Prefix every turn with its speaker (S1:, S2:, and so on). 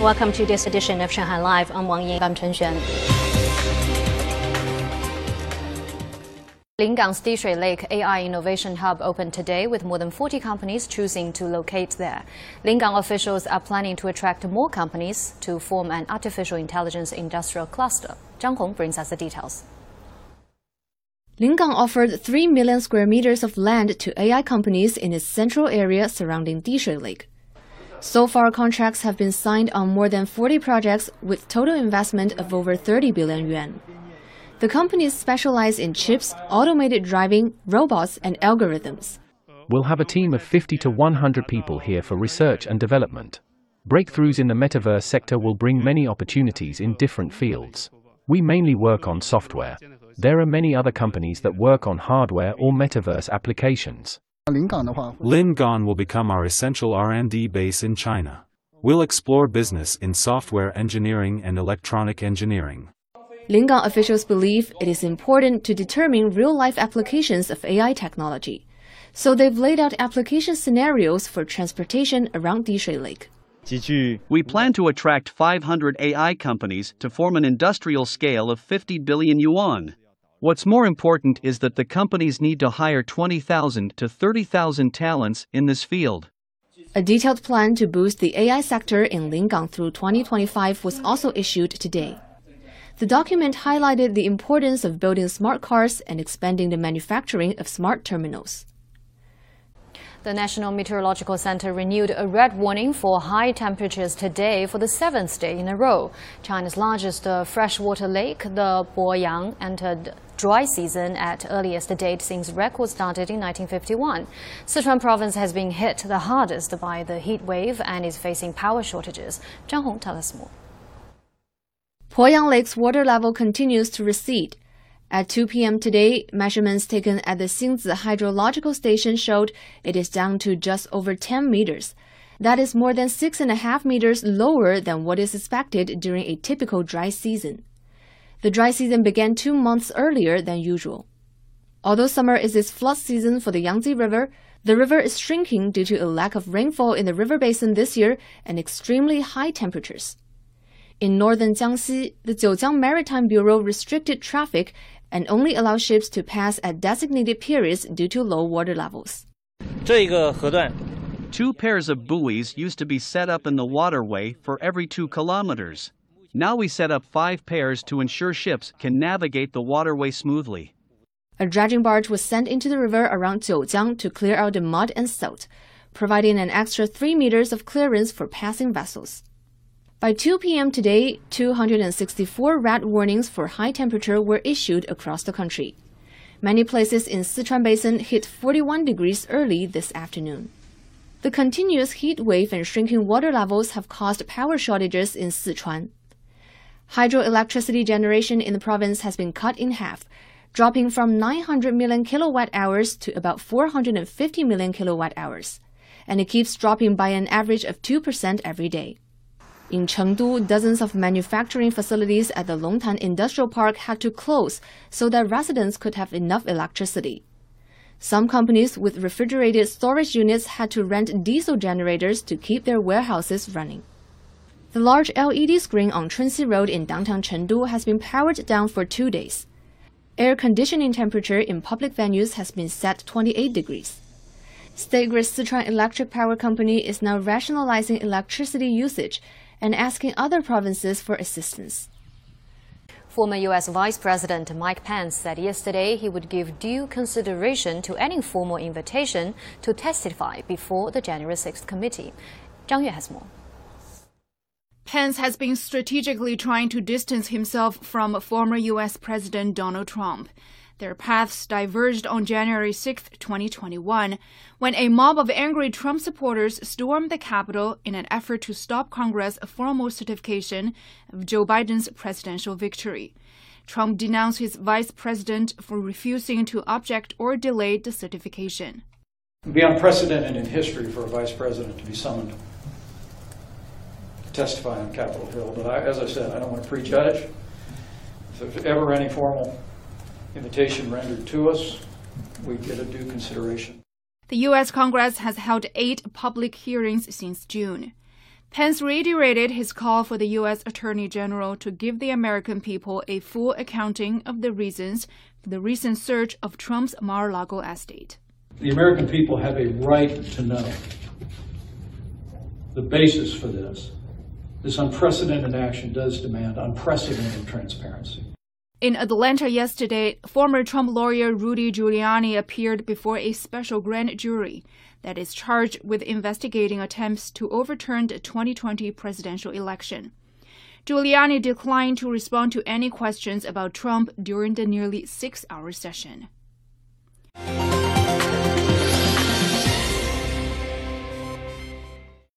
S1: Welcome to this edition of Shanghai Live. I'm Wang Ying. I'm Chen Xuan. Lingang's Dishui Lake AI Innovation Hub opened today with more than 40 companies choosing to locate there. Lingang officials are planning to attract more companies to form an artificial intelligence industrial cluster. Zhang Hong brings us the details.
S2: Lingang offered 3 million square meters of land to AI companies in its central area surrounding Dishui Lake. So far, contracts have been signed on more than 40 projects with total investment of over 30 billion yuan. The companies specialize in chips, automated driving, robots, and algorithms.
S3: We'll have a team of 50 to 100 people here for research and development. Breakthroughs in the metaverse sector will bring many opportunities in different fields. We mainly work on software. There are many other companies that work on hardware or metaverse applications.
S4: Lingang will become our essential R&D base in China. We'll explore business in software engineering and electronic engineering.
S2: Lingang officials believe it is important to determine real-life applications of AI technology. So they've laid out application scenarios for transportation around Dishui Lake.
S5: We plan to attract 500 AI companies to form an industrial scale of 50 billion yuan. What's more important is that the companies need to hire 20,000 to 30,000 talents in this field.
S2: A detailed plan to boost the AI sector in Lingang through 2025 was also issued today. The document highlighted the importance of building smart cars and expanding the manufacturing of smart terminals.
S1: The National Meteorological Center renewed a red warning for high temperatures today for the seventh day in a row. China's largest uh, freshwater lake, the Poyang, entered dry season at earliest date since records started in 1951. Sichuan province has been hit the hardest by the heat wave and is facing power shortages. Zhang Hong tells us more.
S2: Poyang Lake's water level continues to recede. At 2 p.m. today, measurements taken at the Xingzi Hydrological Station showed it is down to just over 10 meters. That is more than six and a half meters lower than what is expected during a typical dry season. The dry season began two months earlier than usual. Although summer is its flood season for the Yangtze River, the river is shrinking due to a lack of rainfall in the river basin this year and extremely high temperatures. In northern Jiangxi, the Jiujiang Maritime Bureau restricted traffic and only allow ships to pass at designated periods due to low water levels.
S5: Two pairs of buoys used to be set up in the waterway for every two kilometers. Now we set up five pairs to ensure ships can navigate the waterway smoothly.
S2: A dredging barge was sent into the river around Jiujiang to clear out the mud and silt, providing an extra 3 meters of clearance for passing vessels. By 2 p.m. today, 264 red warnings for high temperature were issued across the country. Many places in Sichuan Basin hit 41 degrees early this afternoon. The continuous heat wave and shrinking water levels have caused power shortages in Sichuan. Hydroelectricity generation in the province has been cut in half, dropping from 900 million kilowatt hours to about 450 million kilowatt hours, and it keeps dropping by an average of 2% every day. In Chengdu, dozens of manufacturing facilities at the Longtan Industrial Park had to close so that residents could have enough electricity. Some companies with refrigerated storage units had to rent diesel generators to keep their warehouses running. The large LED screen on Chunxi Road in downtown Chengdu has been powered down for two days. Air conditioning temperature in public venues has been set 28 degrees. State Grid Sichuan Electric Power Company is now rationalizing electricity usage and asking other provinces for assistance.
S1: Former U.S. Vice President Mike Pence said yesterday he would give due consideration to any formal invitation to testify before the January 6th committee. Zhang Yue has more.
S6: Pence has been strategically trying to distance himself from former U.S. President Donald Trump. Their paths diverged on January 6, 2021, when a mob of angry Trump supporters stormed the Capitol in an effort to stop Congress' formal certification of Joe Biden's presidential victory. Trump denounced his vice president for refusing to object or delay the certification.
S7: It would be unprecedented in history for a vice president to be summoned to testify on Capitol Hill. But I, as I said, I don't want to prejudge. If there's ever any formal invitation rendered to us, we get a due consideration.
S6: The U.S. Congress has held eight public hearings since June. Pence reiterated his call for the U.S. Attorney General to give the American people a full accounting of the reasons for the recent search of Trump's Mar a Lago estate.
S7: The American people have a right to know the basis for this. This unprecedented action does demand unprecedented transparency.
S6: In Atlanta yesterday, former Trump lawyer Rudy Giuliani appeared before a special grand jury that is charged with investigating attempts to overturn the 2020 presidential election. Giuliani declined to respond to any questions about Trump during the nearly six hour session.